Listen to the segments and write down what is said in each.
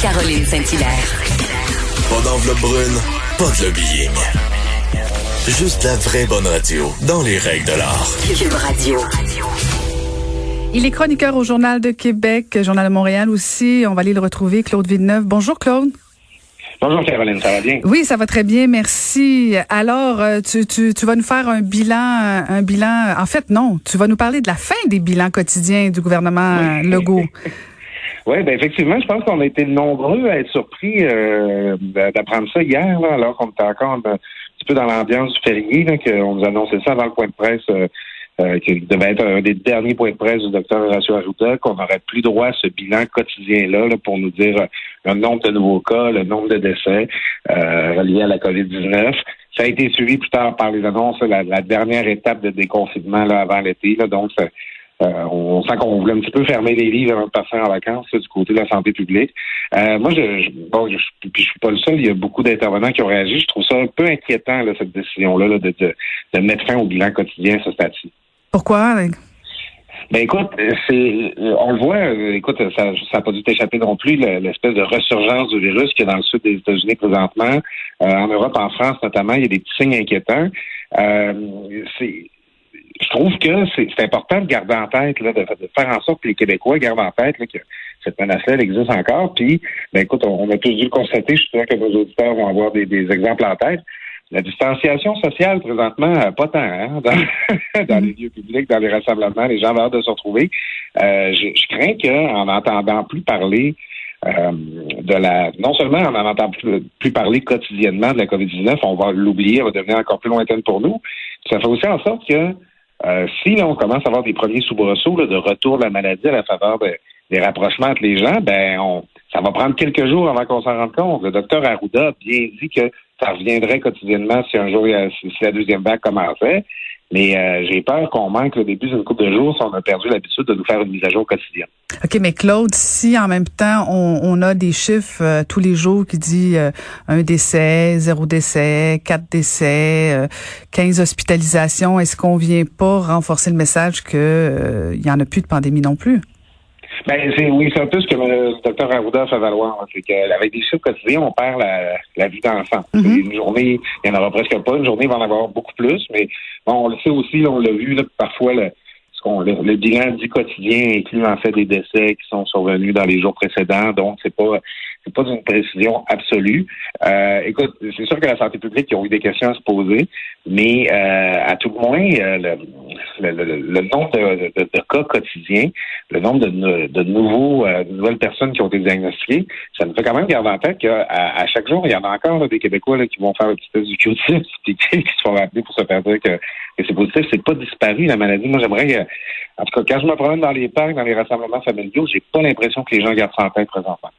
Caroline Saint-Hilaire. Pas d'enveloppe brune, pas de lobbying. Juste la vraie bonne radio, dans les règles de l'art. Cube Radio. Il est chroniqueur au Journal de Québec, Journal de Montréal aussi. On va aller le retrouver, Claude Villeneuve. Bonjour, Claude. Bonjour Caroline, ça va bien? Oui, ça va très bien, merci. Alors, euh, tu, tu, tu vas nous faire un bilan, un bilan. En fait, non, tu vas nous parler de la fin des bilans quotidiens du gouvernement Legault. Oui, ben effectivement, je pense qu'on a été nombreux à être surpris euh, d'apprendre ça hier, là, alors qu'on était encore un petit peu dans l'ambiance du férié, qu'on nous annonçait ça avant le point de presse, euh, euh, qui devait être un des derniers points de presse du docteur Horacio Arruda, qu'on n'aurait plus droit à ce bilan quotidien-là là, pour nous dire le nombre de nouveaux cas, le nombre de décès reliés à la COVID-19. Ça a été suivi plus tard par les annonces, la, la dernière étape de déconfinement là, avant l'été. Donc, ça, euh, on sent qu'on voulait un petit peu fermer les livres avant de passer en vacances du côté de la santé publique. Euh, moi, je, je, bon, je, puis je suis pas le seul. Il y a beaucoup d'intervenants qui ont réagi. Je trouve ça un peu inquiétant là, cette décision-là de, de, de, mettre fin au bilan quotidien à ce stade-ci. Pourquoi? Ben écoute, c'est on le voit, écoute, ça n'a pas dû t'échapper non plus, l'espèce de ressurgence du virus qui est dans le sud des États-Unis présentement. Euh, en Europe, en France notamment, il y a des petits signes inquiétants. Euh, c'est je trouve que c'est important de garder en tête, là, de, faire en sorte que les Québécois gardent en tête que cette menace-là existe encore. Puis, ben écoute, on, a tous dû le constater. Je suis sûr que nos auditeurs vont avoir des, exemples en tête. La distanciation sociale, présentement, pas tant, hein, dans, dans les lieux publics, dans les rassemblements, les gens ont hâte de se retrouver. Euh, je, je, crains qu'en n'entendant plus parler euh, de la non seulement en n'en entendant plus, plus, parler quotidiennement de la COVID-19, on va l'oublier, elle va devenir encore plus lointaine pour nous. Ça fait aussi en sorte que euh, si là, on commence à avoir des premiers soubresauts de retour de la maladie à la faveur des rapprochements entre les gens, ben on, ça va prendre quelques jours avant qu'on s'en rende compte. Le docteur Arruda a bien dit que ça reviendrait quotidiennement si un jour si la deuxième vague commençait. Mais euh, j'ai peur qu'on manque le début d'une couple de jours si on a perdu l'habitude de nous faire une mise à jour quotidienne. OK, mais Claude, si en même temps on, a des chiffres euh, tous les jours qui dit euh, un décès, zéro décès, quatre décès, 15 hospitalisations, est-ce qu'on vient pas renforcer le message qu'il il y en a plus de pandémie non plus? Ben, c'est, oui, c'est un peu ce que le docteur Arruda fait valoir. C'est qu'avec des chiffres quotidiens, on perd la, la vie d'enfant. Mm-hmm. Une journée, il n'y en aura presque pas. Une journée, il va en avoir beaucoup plus. Mais bon, on le sait aussi, on l'a vu, là, parfois, le, ce qu'on, le, le, bilan du quotidien inclut en fait des décès qui sont survenus dans les jours précédents. Donc, c'est pas c'est pas une précision absolue. Euh, écoute, c'est sûr que la santé publique, ils ont eu des questions à se poser, mais euh, à tout le moins, euh, le, le, le, nombre de, de, de, cas quotidiens, le nombre de, de nouveaux, euh, nouvelles personnes qui ont été diagnostiquées, ça nous fait quand même garder en tête qu'à à chaque jour, il y en a encore des Québécois là, qui vont faire le petit test du q et qui se font rappeler pour se faire dire que, que c'est positif. C'est pas disparu, la maladie. Moi, j'aimerais, en tout cas, quand je me promène dans les parcs, dans les rassemblements familiaux, j'ai pas l'impression que les gens gardent ça en tête présentement.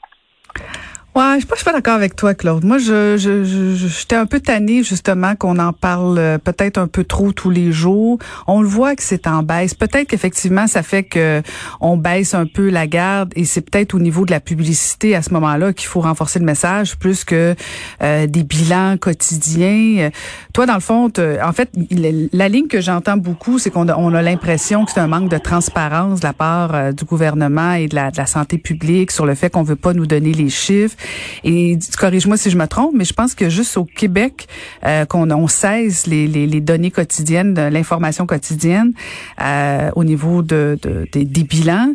Ouais, je suis pas, d'accord avec toi, Claude. Moi, je, je, j'étais un peu tannée justement qu'on en parle euh, peut-être un peu trop tous les jours. On le voit que c'est en baisse. Peut-être qu'effectivement, ça fait que on baisse un peu la garde et c'est peut-être au niveau de la publicité à ce moment-là qu'il faut renforcer le message plus que euh, des bilans quotidiens. Toi, dans le fond, en fait, la ligne que j'entends beaucoup, c'est qu'on a, on a l'impression que c'est un manque de transparence de la part euh, du gouvernement et de la, de la santé publique sur le fait qu'on veut pas nous donner les chiffres. Et corrige-moi si je me trompe, mais je pense que juste au Québec, euh, qu'on on cesse les, les, les, données quotidiennes, l'information quotidienne euh, au niveau de, de, des bilans.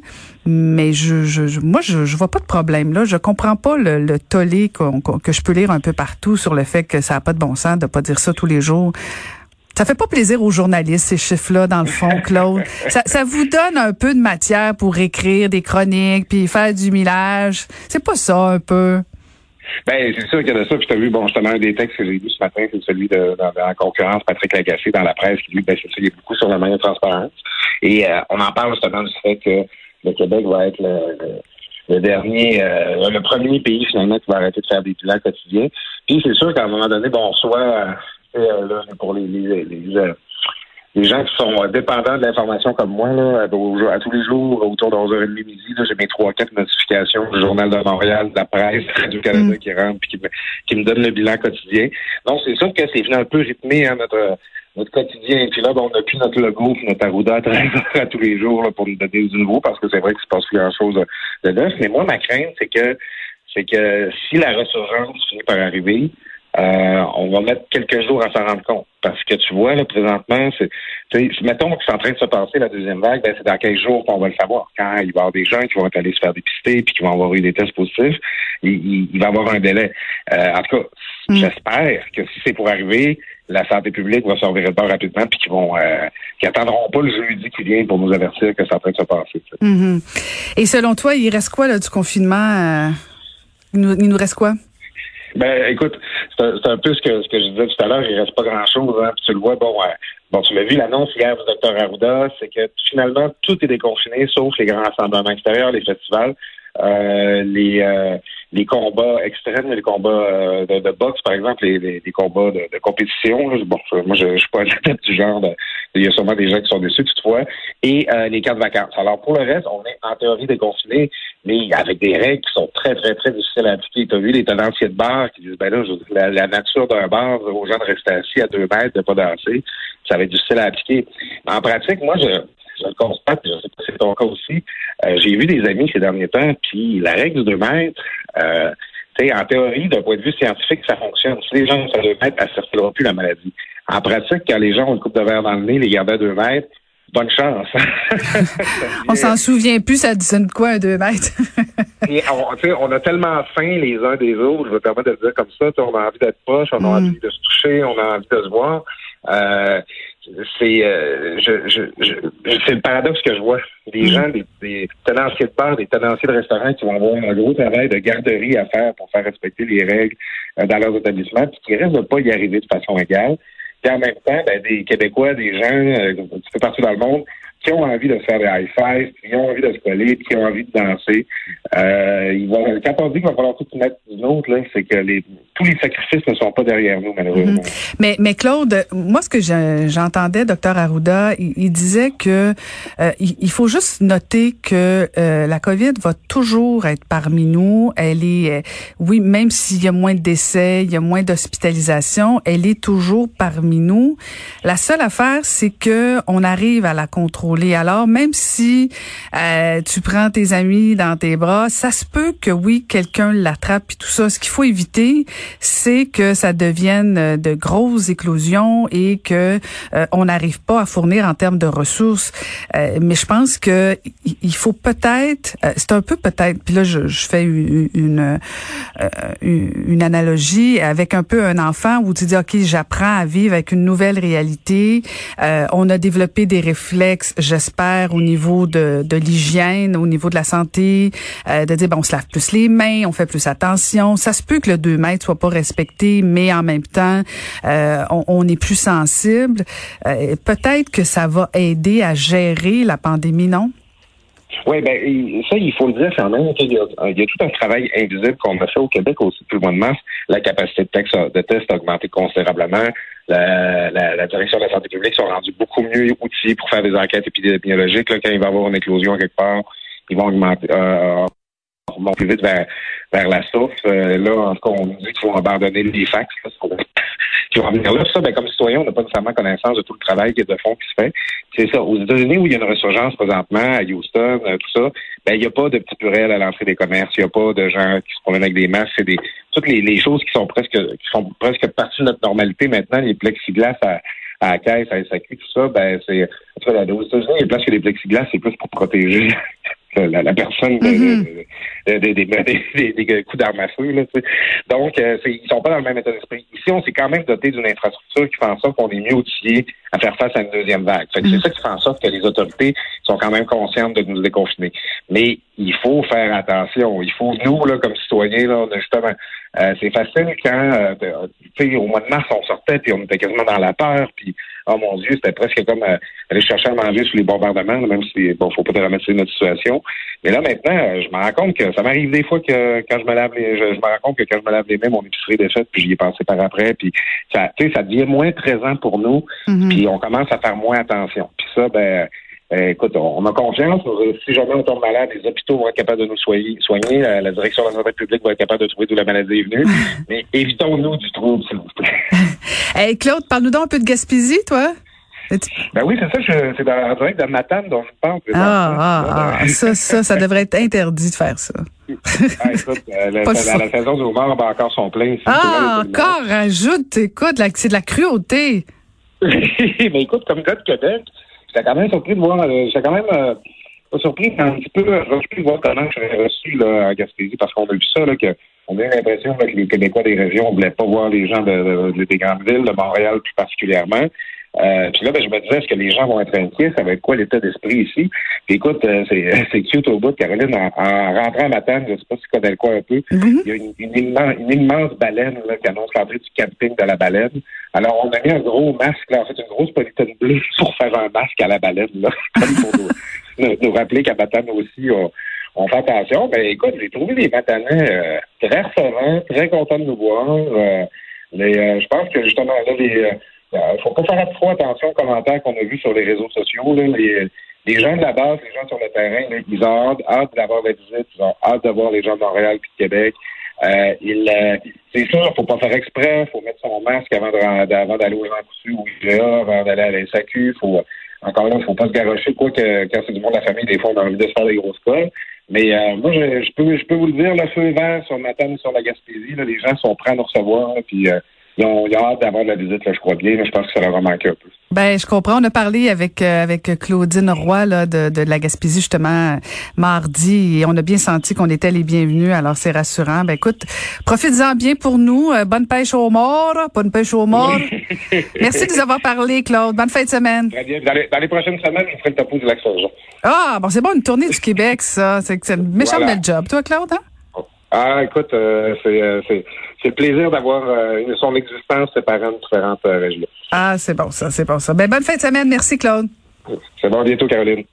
Mais je, je, moi, je, je vois pas de problème là. Je comprends pas le, le tollé que je peux lire un peu partout sur le fait que ça a pas de bon sens de pas dire ça tous les jours. Ça fait pas plaisir aux journalistes, ces chiffres-là, dans le fond, Claude. ça, ça, vous donne un peu de matière pour écrire des chroniques, puis faire du millage. C'est pas ça, un peu? Ben, c'est sûr qu'il y a de ça. Puis, tu as vu, bon, justement, un des textes que j'ai lu ce matin, c'est celui de, la concurrence, Patrick Lagacé, dans la presse, qui, lui, ben, c'est ça, il est beaucoup sur la manière de transparence. Et euh, on en parle justement du fait que le Québec va être le, dernier, euh, le premier pays finalement qui va arrêter de faire des bilans quotidiens. Puis c'est sûr qu'à un moment donné, bon, soit euh, là, pour les, les, les, gens qui sont dépendants de l'information comme moi, là, à, tous les jours, autour de 11h30 midi, j'ai mes trois, quatre notifications du Journal de Montréal, de la presse, du Canada mm. qui rentrent puis qui me, qui me donnent le bilan quotidien. Donc, c'est sûr que c'est venu un peu rythmé, hein, notre notre quotidien. Puis là, ben, on n'a plus notre logo puis notre arruda à, à tous les jours là, pour nous donner du nouveau parce que c'est vrai qu'il se passe grand chose de neuf. Mais moi, ma crainte, c'est que c'est que si la ressurgence finit par arriver, euh, on va mettre quelques jours à s'en rendre compte. Parce que tu vois, là, présentement, c'est, mettons que c'est en train de se passer la deuxième vague, ben, c'est dans quelques jours qu'on va le savoir. Quand il va y avoir des gens qui vont aller se faire dépister puis qui vont avoir eu des tests positifs, il, va y avoir un délai. Euh, en tout cas, mm. j'espère que si c'est pour arriver, la santé publique va s'en de bord rapidement puis qu'ils vont euh, qui attendront pas le jeudi qui vient pour nous avertir que c'est en train de se passer. Mm-hmm. Et selon toi, il reste quoi là, du confinement? il nous reste quoi? Ben, écoute, c'est un, peu ce que, ce que je disais tout à l'heure, il reste pas grand-chose. Hein, tu le vois, bon, bon, tu l'as vu, l'annonce hier du docteur Arruda, c'est que finalement, tout est déconfiné, sauf les grands rassemblements extérieurs, les festivals. Euh, les, euh, les combats extrêmes, les combats euh, de, de, boxe, par exemple, les, les, combats de, de compétition. Bon, moi, je, je suis pas tête du genre. il y a sûrement des gens qui sont dessus, toutefois. Et les cas de vacances. Alors, pour le reste, on est en théorie déconfiné, mais avec des règles qui sont très, très, très difficiles à appliquer. Tu as vu les tenanciers de bar qui disent, ben là, la, la nature d'un bar aux gens de rester assis à deux mètres, de pas danser, ça va être difficile à appliquer. En pratique, moi, je je le constate, je sais pas si c'est ton cas aussi. Euh, j'ai vu des amis ces derniers temps, puis la règle du 2 mètres, euh, en théorie, d'un point de vue scientifique, ça fonctionne. Si les gens sont à 2 mètres, elle ne circulera plus la maladie. En pratique, quand les gens ont une coupe de verre dans le nez, les garder à 2 mètres, bonne chance. on s'en souvient plus, ça dit quoi, un 2 mètres? on, on, a tellement faim les uns des autres, je vais permettre de le dire comme ça, on a envie d'être proche, on a mm. envie de se toucher, on a envie de se voir. Euh, c'est euh, je, je, je c'est le paradoxe que je vois. Des mm. gens, des, des, tenanciers de bar, des tenanciers de restaurants qui vont avoir un gros travail de garderie à faire pour faire respecter les règles euh, dans leurs établissements, puis qui risquent de pas y arriver de façon égale. Puis en même temps, ben, des Québécois, des gens euh, un petit peu partout dans le monde qui ont envie de faire des high fives, qui ont envie de se coller, qui ont envie de danser. Euh, il va, quand on dit qu'il va falloir tout mettre d'une autre, c'est que les, tous les sacrifices ne sont pas derrière nous, malheureusement. Mhm. Mais, mais Claude, moi, ce que j'entendais, docteur Arruda, il, disait que euh, il, faut juste noter que euh, la COVID va toujours être parmi nous. Elle est, euh, oui, même s'il y a moins de décès, il y a moins d'hospitalisation, elle est toujours parmi nous. La seule affaire, c'est que on arrive à la contrôler alors, même si euh, tu prends tes amis dans tes bras, ça se peut que oui, quelqu'un l'attrape et tout ça. Ce qu'il faut éviter, c'est que ça devienne euh, de grosses éclosions et que euh, on n'arrive pas à fournir en termes de ressources. mais je pense que il faut peut-être, c'est un peu peut-être. Puis là, je, je fais une, une, une analogie avec un peu un enfant où tu dis ok, j'apprends à vivre avec une nouvelle réalité. on a développé des réflexes j'espère, au niveau de, de l'hygiène, au niveau de la santé, euh, de dire, bon, on se lave plus les mains, on fait plus attention. Ça se peut que le 2 mètres soit pas respecté, mais en même temps, euh, on, on, est plus sensible. Euh, peut-être que ça va aider à gérer la pandémie, non? Oui, ben ça, il faut le dire quand même qu'il y, a, il y a tout un travail invisible qu'on a fait au Québec aussi depuis le mois de mars. La capacité de, test, de test a augmenté considérablement. La, la, direction de la santé publique sont rendus beaucoup mieux outillés pour faire des enquêtes épidémiologiques. Là, quand il va y avoir une éclosion quelque part, ils vont augmenter euh, plus vite vers, vers la source. Euh, là, en tout cas, on nous dit qu'il faut abandonner les fax Ça, ben, comme citoyen, on n'a pas nécessairement connaissance de tout le travail qui est de fond qui se fait. C'est ça. Aux États-Unis, où il y a une ressurgence présentement, à Houston, euh, tout ça, ben, il n'y a pas de petits purelles à l'entrée des commerces. Il n'y a pas de gens qui se promènent avec des masques. C'est des, toutes les, les, choses qui sont presque, qui sont presque partie de notre normalité maintenant, les plexiglas à, à caisse, à SAQ, tout ça, ben, c'est, aux États-Unis, il y a les plexiglas, c'est plus pour protéger la, personne des, des, des, coups d'armes à feu. Là, Donc, euh, ils sont pas dans le même état d'esprit. Ici, on s'est quand même doté d'une infrastructure qui fait en sorte qu'on est mieux outillés à faire face à une deuxième vague. C'est mm. ça qui fait en sorte que les autorités sont quand même conscientes de nous déconfiner. Mais il faut faire attention. Il faut, nous, là, comme citoyens, là, justement, euh, c'est facile quand, euh, tu sais, au mois de mars, on sortait, puis on était quasiment dans la peur, puis oh mon Dieu, c'était presque comme euh, aller chercher à manger sous les bombardements, même si, bon, faut pas dramatiser notre situation. Mais là, maintenant, euh, je me rends compte que ça m'arrive des fois que quand je me lave les, je, me rends compte que quand je me lave les mains, mon épicerie est faite, puis j'y ai pensé par après, puis ça, tu sais, ça devient moins présent pour nous, Mhm. puis on commence à faire moins attention. Puis ça, ben, écoute, on, a confiance. Euh, Si jamais on tombe malade, les hôpitaux vont être capables de nous soigner. soigner. Euh, la direction de la santé publique va être capable de trouver d'où la maladie est venue. Mais évitons-nous du trouble, s'il vous plaît. Hey, Claude, parle-nous donc un peu de Gaspésie, toi. Ben oui, c'est ça. je- C'est dans, en direct de Matane dont je parle. Ah, ah, ah, ça, ça, ça devrait être interdit de faire ça. Ah, écoute, euh, la, saison du homard ben, encore son plein. ici. Ah, encore, rajoute, écoute, c'est de la cruauté. mais écoute, comme gars de Québec, j'étais quand même surpris de voir, euh, quand même euh, pas surpris, un petit peu surpris de voir comment je reçu là, Gaspésie, parce qu'on a vu ça, là, que on a l'impression que les Québécois des régions ne voulaient pas voir les gens de, de- des grandes villes, de Montréal plus particulièrement. Euh, puis là, ben, je me disais, est-ce que les gens vont être inquiets? Ça va être quoi l'état d'esprit ici? Puis écoute, euh, c'est, c'est cute au bout. Caroline, en, en rentrant à Matane, je sais pas si tu connais le coin un peu, Mhm. il y a une, une immense, une immense baleine là, qui annonce l'entrée du camping de la baleine. Alors, on a mis un gros masque, là, en fait, une grosse polythène bleue pour faire un masque à la baleine, là, comme pour nous, nous- nous rappeler qu'à Matane aussi, on, on fait attention. Mais écoute, j'ai trouvé les Matanais euh, très recevants, très contents de nous voir. Euh, mais euh, je pense que justement, là, les, euh, euh, faut pas faire trop attention aux commentaires qu'on a vus sur les réseaux sociaux. Là, les, gens de la base, les gens sur le terrain, là, ils ont hâte, d'avoir la visite, ils ont hâte de voir les gens de Montréal puis de Québec. Euh, il, euh, c'est sûr, faut pas faire exprès, faut mettre son masque avant, d'aller au Grand Coutu ou IGA, avant d'aller à la SAQ. Faut, encore là, faut pas se garocher, quoi que quand c'est du monde de la famille, des fois, on a envie de se faire des grosses colles. Mais euh, moi, je, peux je peux vous le dire, le feu vert sur Matane et sur la Gaspésie. Là, les gens sont prêts à nous recevoir, là, puis euh, ils, ont, ils ont hâte d'avoir de la visite, là, je crois bien. mais je pense que ça leur a manqué un peu. Ben, je comprends. On a parlé avec euh, avec Claudine Roy là, de, de la Gaspésie justement mardi et on a bien senti qu'on était les bienvenus. Alors c'est rassurant. Ben écoute, profites-en bien pour nous. Euh, bonne pêche au mort, bonne pêche au mort. Merci de nous avoir parlé, Claude. Bonne fin de semaine. Très bien. Dans les, dans les prochaines semaines, je ferai le topo du lac Saint-Jean. Ah, bon, c'est bon, une tournée du Québec, ça. C'est c'est une méchante Voilà. belle job. Toi, Claude, hein? Ah, écoute, euh, c'est, euh, c'est, le plaisir d'avoir euh, son existence séparant de différentes euh, régions. Ah, c'est bon, ça, c'est bon, ça. Ben, bonne fin de semaine. Merci, Claude. C'est bon, à bientôt, Caroline.